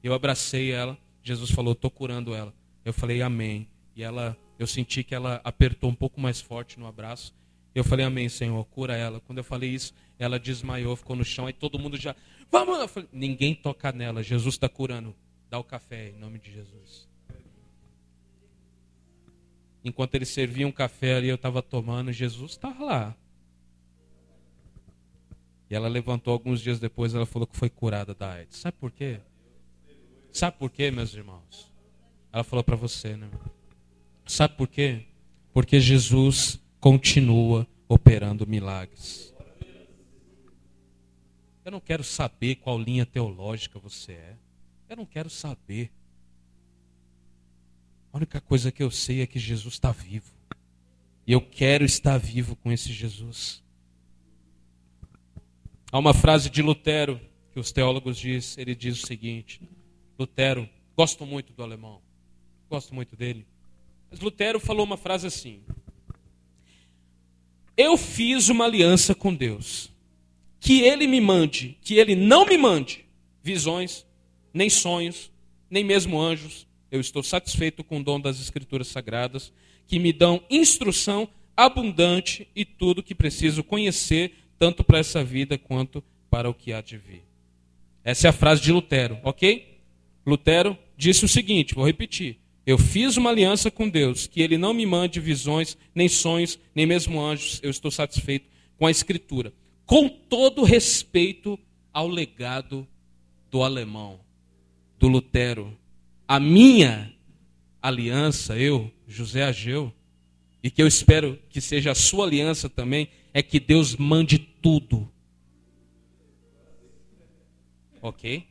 Eu abracei ela, Jesus falou, estou curando ela. Eu falei, amém. E ela, eu senti que ela apertou um pouco mais forte no abraço. Eu falei, amém, Senhor, cura ela. Quando eu falei isso, ela desmaiou, ficou no chão, aí todo mundo já, vamos! Falei, Ninguém toca nela, Jesus está curando. Dá o café em nome de Jesus. Enquanto eles serviam um café ali, eu estava tomando, Jesus estava lá. E ela levantou alguns dias depois, ela falou que foi curada da AIDS. Sabe por quê? Sabe por quê, meus irmãos? Ela falou para você, né? Sabe por quê? Porque Jesus continua operando milagres. Eu não quero saber qual linha teológica você é. Eu não quero saber. A única coisa que eu sei é que Jesus está vivo. E eu quero estar vivo com esse Jesus. Há uma frase de Lutero que os teólogos diz, ele diz o seguinte: Lutero, gosto muito do alemão, gosto muito dele. Mas Lutero falou uma frase assim: Eu fiz uma aliança com Deus. Que ele me mande, que ele não me mande visões, nem sonhos, nem mesmo anjos. Eu estou satisfeito com o dom das Escrituras Sagradas, que me dão instrução abundante e tudo que preciso conhecer, tanto para essa vida quanto para o que há de vir. Essa é a frase de Lutero, ok? Lutero disse o seguinte: vou repetir. Eu fiz uma aliança com Deus, que Ele não me mande visões, nem sonhos, nem mesmo anjos. Eu estou satisfeito com a Escritura. Com todo respeito ao legado do alemão, do Lutero, a minha aliança, eu, José Ageu, e que eu espero que seja a sua aliança também, é que Deus mande tudo. Ok?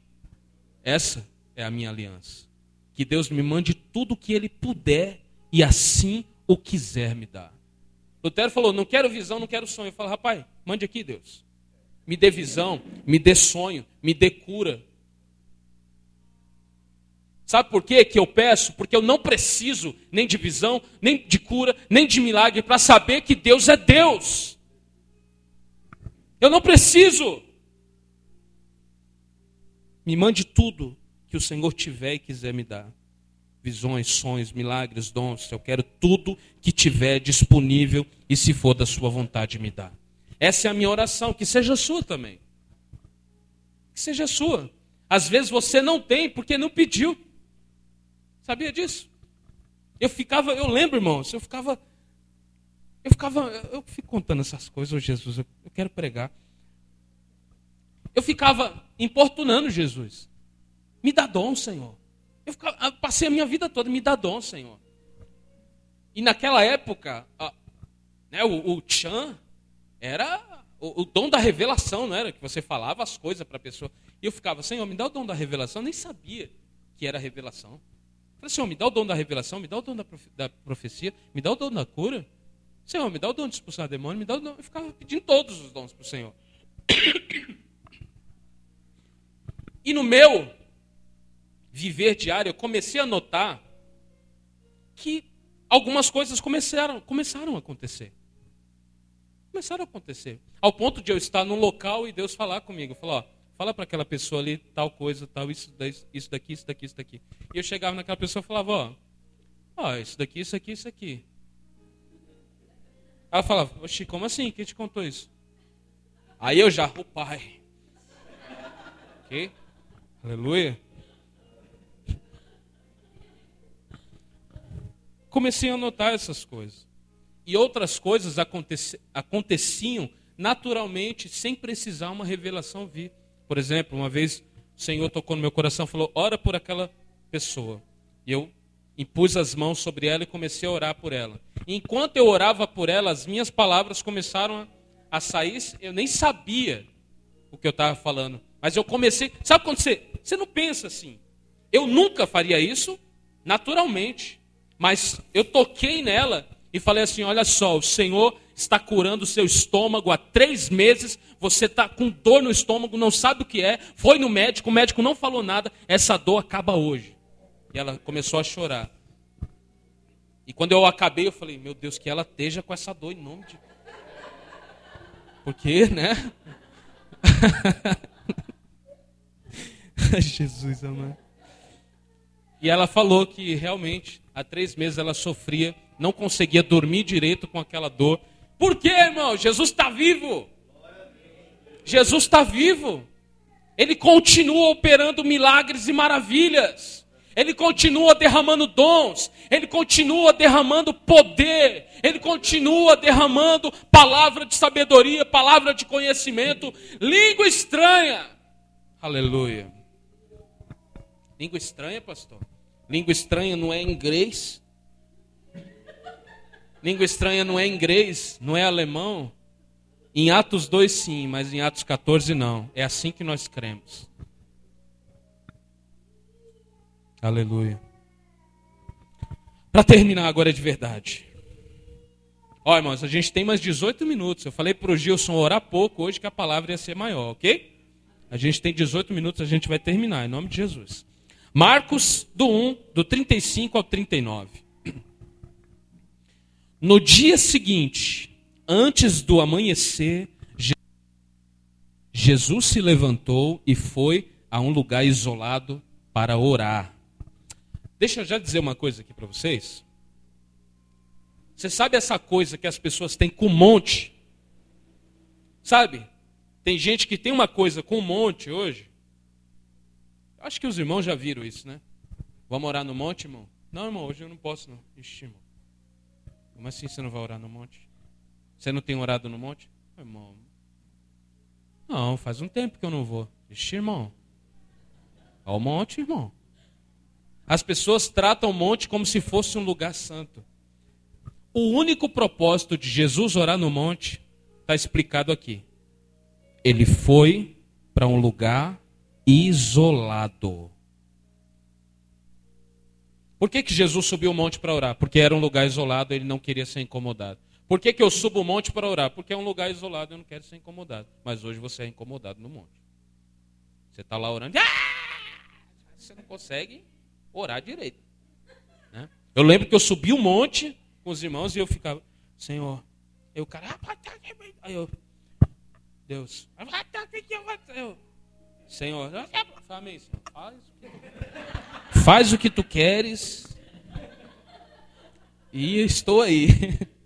Essa é a minha aliança. Que Deus me mande tudo o que Ele puder e assim o quiser me dar. Lutero falou: não quero visão, não quero sonho. Eu falo, rapaz, mande aqui, Deus. Me dê visão, me dê sonho, me dê cura, Sabe por quê que eu peço? Porque eu não preciso nem de visão, nem de cura, nem de milagre para saber que Deus é Deus. Eu não preciso. Me mande tudo que o Senhor tiver e quiser me dar. Visões, sonhos, milagres, dons. Eu quero tudo que tiver disponível e se for da sua vontade me dar. Essa é a minha oração, que seja sua também. Que seja sua. Às vezes você não tem porque não pediu. Sabia disso? Eu ficava, eu lembro, irmãos, eu ficava. Eu ficava. Eu fico contando essas coisas, oh, Jesus, eu, eu quero pregar. Eu ficava importunando Jesus. Me dá dom, Senhor. Eu, ficava, eu passei a minha vida toda, me dá dom, Senhor. E naquela época, a, né, o, o Chan era o, o, dom da revelação, não era? Que você falava as coisas para a pessoa. E eu ficava, Senhor, me dá o dom da revelação. Eu nem sabia que era revelação. Senhor, me dá o dom da revelação, me dá o dom da, profe da profecia, me dá o dom da cura. Senhor, me dá o dom de expulsar demônio, me dá o dom. Eu ficava pedindo todos os dons para o Senhor. E no meu viver diário, eu comecei a notar que algumas coisas começaram, começaram a acontecer. Começaram a acontecer. Ao ponto de eu estar num local e Deus falar comigo. Falar, ó, Fala para aquela pessoa ali tal coisa, tal, isso, isso daqui, isso daqui, isso daqui. E eu chegava naquela pessoa e falava, ó, ó, isso daqui, isso aqui, isso aqui. Ela falava, oxi, como assim? Quem te contou isso? Aí eu já, o pai. Ok? Aleluia. Comecei a notar essas coisas. E outras coisas aconteciam naturalmente, sem precisar uma revelação vir. Por exemplo, uma vez o Senhor tocou no meu coração e falou: ora por aquela pessoa. E eu impus as mãos sobre ela e comecei a orar por ela. E enquanto eu orava por ela, as minhas palavras começaram a sair. Eu nem sabia o que eu estava falando. Mas eu comecei. Sabe quando você. Você não pensa assim. Eu nunca faria isso naturalmente. Mas eu toquei nela e falei assim: olha só, o Senhor está curando o seu estômago há três meses, você está com dor no estômago, não sabe o que é, foi no médico, o médico não falou nada, essa dor acaba hoje. E ela começou a chorar. E quando eu acabei, eu falei, meu Deus, que ela esteja com essa dor em nome de. Porque, né? Jesus amado. E ela falou que realmente há três meses ela sofria, não conseguia dormir direito com aquela dor. Por quê, irmão? Jesus está vivo. Jesus está vivo. Ele continua operando milagres e maravilhas. Ele continua derramando dons, ele continua derramando poder, ele continua derramando palavra de sabedoria, palavra de conhecimento, língua estranha. Aleluia. Língua estranha, pastor? Língua estranha não é inglês. Língua estranha não é inglês, não é alemão. Em Atos 2 sim, mas em Atos 14 não. É assim que nós cremos. Aleluia. Para terminar agora de verdade. Ó, irmãos, a gente tem mais 18 minutos. Eu falei para o Gilson orar pouco hoje que a palavra ia ser maior, ok? A gente tem 18 minutos, a gente vai terminar, em nome de Jesus. Marcos, do 1, do 35 ao 39. No dia seguinte, antes do amanhecer, Jesus se levantou e foi a um lugar isolado para orar. Deixa eu já dizer uma coisa aqui para vocês. Você sabe essa coisa que as pessoas têm com um monte? Sabe? Tem gente que tem uma coisa com um monte hoje. Acho que os irmãos já viram isso, né? Vamos orar no monte, irmão? Não, irmão, hoje eu não posso, não. Ixi, irmão. Como assim você não vai orar no monte? Você não tem orado no monte? Irmão. Não, faz um tempo que eu não vou. Ixi, irmão. Ao monte, irmão. As pessoas tratam o monte como se fosse um lugar santo. O único propósito de Jesus orar no monte está explicado aqui. Ele foi para um lugar isolado. Por que, que Jesus subiu o monte para orar? Porque era um lugar isolado, ele não queria ser incomodado. Por que, que eu subo o monte para orar? Porque é um lugar isolado, eu não quero ser incomodado. Mas hoje você é incomodado no monte. Você está lá orando, ah! você não consegue orar direito. Né? Eu lembro que eu subi o um monte com os irmãos e eu ficava, Senhor, eu, cara, aí eu, Deus, eu, Senhor, faz o que tu queres e estou aí.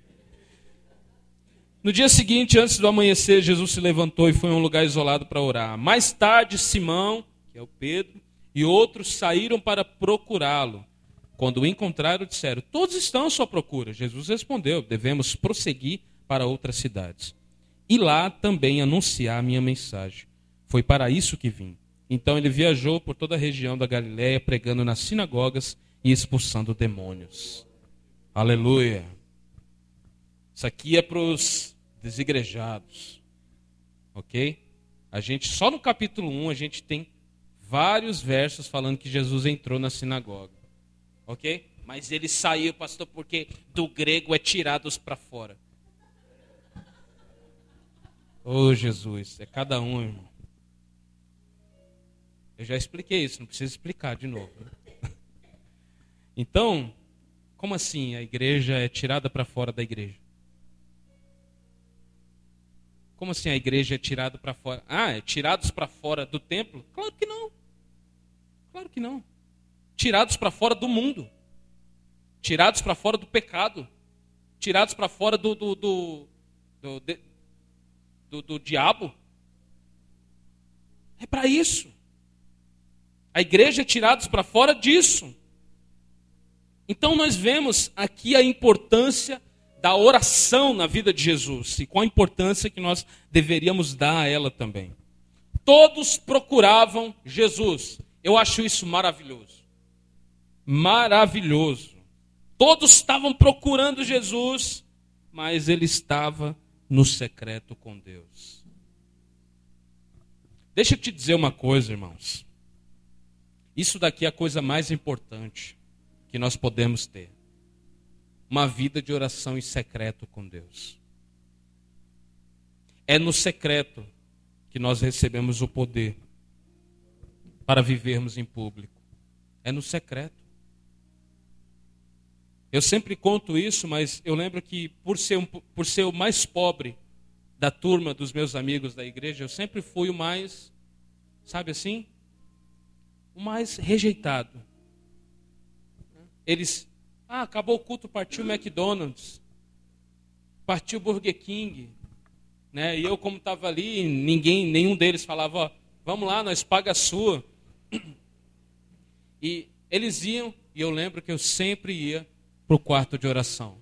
No dia seguinte, antes do amanhecer, Jesus se levantou e foi a um lugar isolado para orar. Mais tarde, Simão, que é o Pedro, e outros saíram para procurá-lo. Quando o encontraram, disseram: Todos estão à sua procura. Jesus respondeu: Devemos prosseguir para outras cidades. E lá também anunciar a minha mensagem. Foi para isso que vim. Então ele viajou por toda a região da Galiléia, pregando nas sinagogas e expulsando demônios. Aleluia. Isso aqui é para os desigrejados. Ok? A gente, só no capítulo 1, a gente tem vários versos falando que Jesus entrou na sinagoga. Ok? Mas ele saiu, pastor, porque do grego é tirados para fora. Oh, Jesus, é cada um, irmão. Eu já expliquei isso, não preciso explicar de novo. Então, como assim a igreja é tirada para fora da igreja? Como assim a igreja é tirada para fora? Ah, é tirados para fora do templo? Claro que não. Claro que não. Tirados para fora do mundo. Tirados para fora do pecado. Tirados para fora do, do, do, do, do, do diabo. É para isso. A igreja é tirados para fora disso. Então nós vemos aqui a importância da oração na vida de Jesus e qual a importância que nós deveríamos dar a ela também. Todos procuravam Jesus. Eu acho isso maravilhoso. Maravilhoso. Todos estavam procurando Jesus, mas ele estava no secreto com Deus. Deixa eu te dizer uma coisa, irmãos. Isso daqui é a coisa mais importante que nós podemos ter. Uma vida de oração em secreto com Deus. É no secreto que nós recebemos o poder para vivermos em público. É no secreto. Eu sempre conto isso, mas eu lembro que por ser, um, por ser o mais pobre da turma dos meus amigos da igreja, eu sempre fui o mais, sabe assim? O mais rejeitado. Eles, ah, acabou o culto, partiu o McDonald's, partiu o Burger King, né? E eu como estava ali, ninguém, nenhum deles falava, ó, vamos lá, nós paga a sua. E eles iam, e eu lembro que eu sempre ia para o quarto de oração.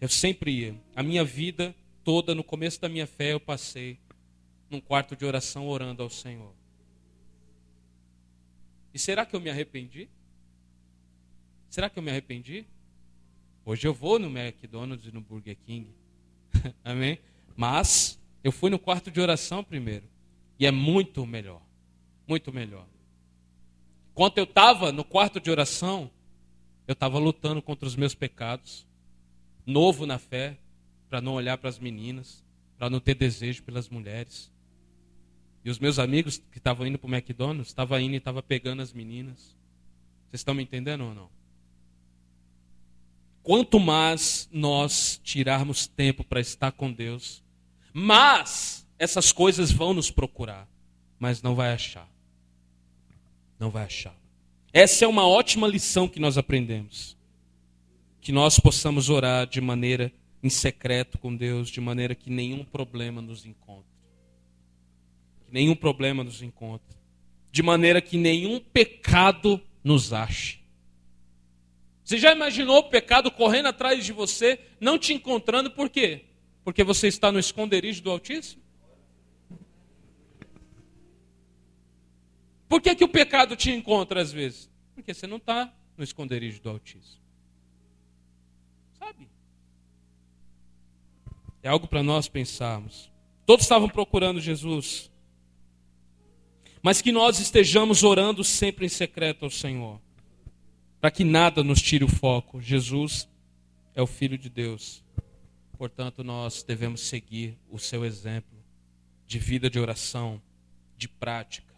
Eu sempre ia. A minha vida toda, no começo da minha fé, eu passei num quarto de oração orando ao Senhor. E será que eu me arrependi? Será que eu me arrependi? Hoje eu vou no McDonald's e no Burger King. Amém? Mas eu fui no quarto de oração primeiro. E é muito melhor. Muito melhor. Enquanto eu estava no quarto de oração, eu estava lutando contra os meus pecados. Novo na fé, para não olhar para as meninas, para não ter desejo pelas mulheres. E os meus amigos que estavam indo para o McDonald's, estavam indo e estavam pegando as meninas. Vocês estão me entendendo ou não? Quanto mais nós tirarmos tempo para estar com Deus, mais essas coisas vão nos procurar, mas não vai achar. Não vai achar. Essa é uma ótima lição que nós aprendemos. Que nós possamos orar de maneira em secreto com Deus, de maneira que nenhum problema nos encontre. Que nenhum problema nos encontre. De maneira que nenhum pecado nos ache. Você já imaginou o pecado correndo atrás de você, não te encontrando, por quê? Porque você está no esconderijo do Altíssimo? Por que, que o pecado te encontra às vezes? Porque você não está no esconderijo do Altíssimo. Sabe? É algo para nós pensarmos. Todos estavam procurando Jesus. Mas que nós estejamos orando sempre em secreto ao Senhor. Para que nada nos tire o foco. Jesus é o Filho de Deus. Portanto, nós devemos seguir o seu exemplo de vida de oração, de prática,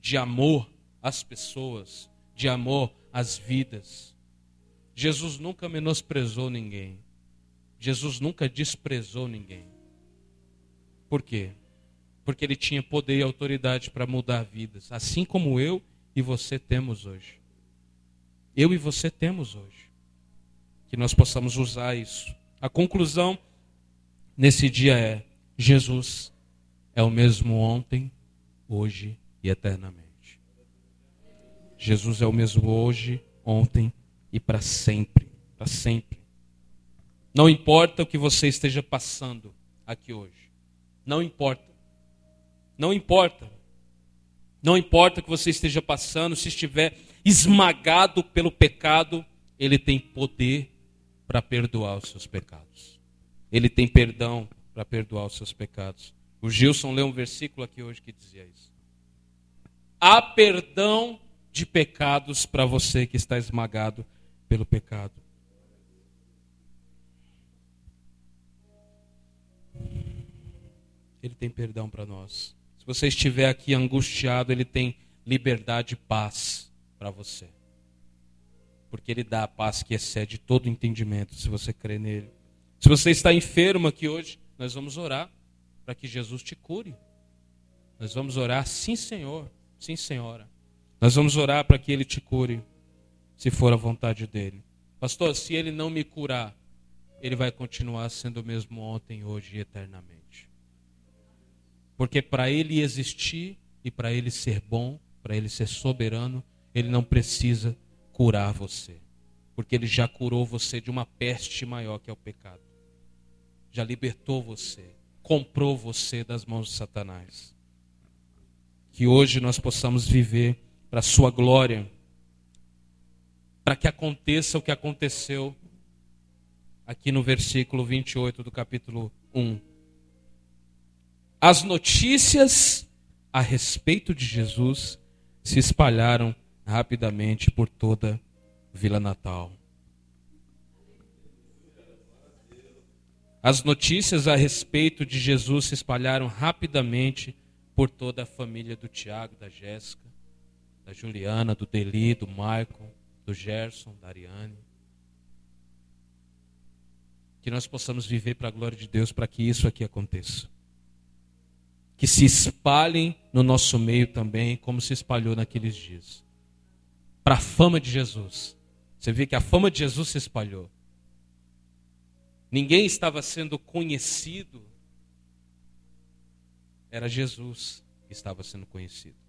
de amor às pessoas, de amor às vidas. Jesus nunca menosprezou ninguém. Jesus nunca desprezou ninguém. Por quê? Porque ele tinha poder e autoridade para mudar vidas, assim como eu e você temos hoje. Eu e você temos hoje. Que nós possamos usar isso. A conclusão nesse dia é: Jesus é o mesmo ontem, hoje e eternamente. Jesus é o mesmo hoje, ontem e para sempre. Para sempre. Não importa o que você esteja passando aqui hoje. Não importa. Não importa. Não importa o que você esteja passando, se estiver esmagado pelo pecado, ele tem poder para perdoar os seus pecados. Ele tem perdão para perdoar os seus pecados. O Gilson leu um versículo aqui hoje que dizia isso. Há perdão de pecados para você que está esmagado pelo pecado. Ele tem perdão para nós. Se você estiver aqui angustiado, Ele tem liberdade e paz para você. Porque Ele dá a paz que excede todo entendimento, se você crê nele. Se você está enfermo aqui hoje, nós vamos orar para que Jesus te cure. Nós vamos orar, sim, Senhor, sim, Senhora. Nós vamos orar para que Ele te cure, se for a vontade dEle. Pastor, se Ele não me curar, Ele vai continuar sendo o mesmo ontem, hoje e eternamente. Porque para ele existir e para ele ser bom, para ele ser soberano, ele não precisa curar você. Porque ele já curou você de uma peste maior que é o pecado. Já libertou você, comprou você das mãos de Satanás. Que hoje nós possamos viver para a sua glória, para que aconteça o que aconteceu aqui no versículo 28 do capítulo 1 as notícias a respeito de Jesus se espalharam rapidamente por toda Vila Natal. As notícias a respeito de Jesus se espalharam rapidamente por toda a família do Tiago, da Jéssica, da Juliana, do Deli, do Michael, do Gerson, da Ariane. Que nós possamos viver para a glória de Deus para que isso aqui aconteça que se espalhem no nosso meio também, como se espalhou naqueles dias. Para a fama de Jesus. Você vê que a fama de Jesus se espalhou. Ninguém estava sendo conhecido. Era Jesus que estava sendo conhecido.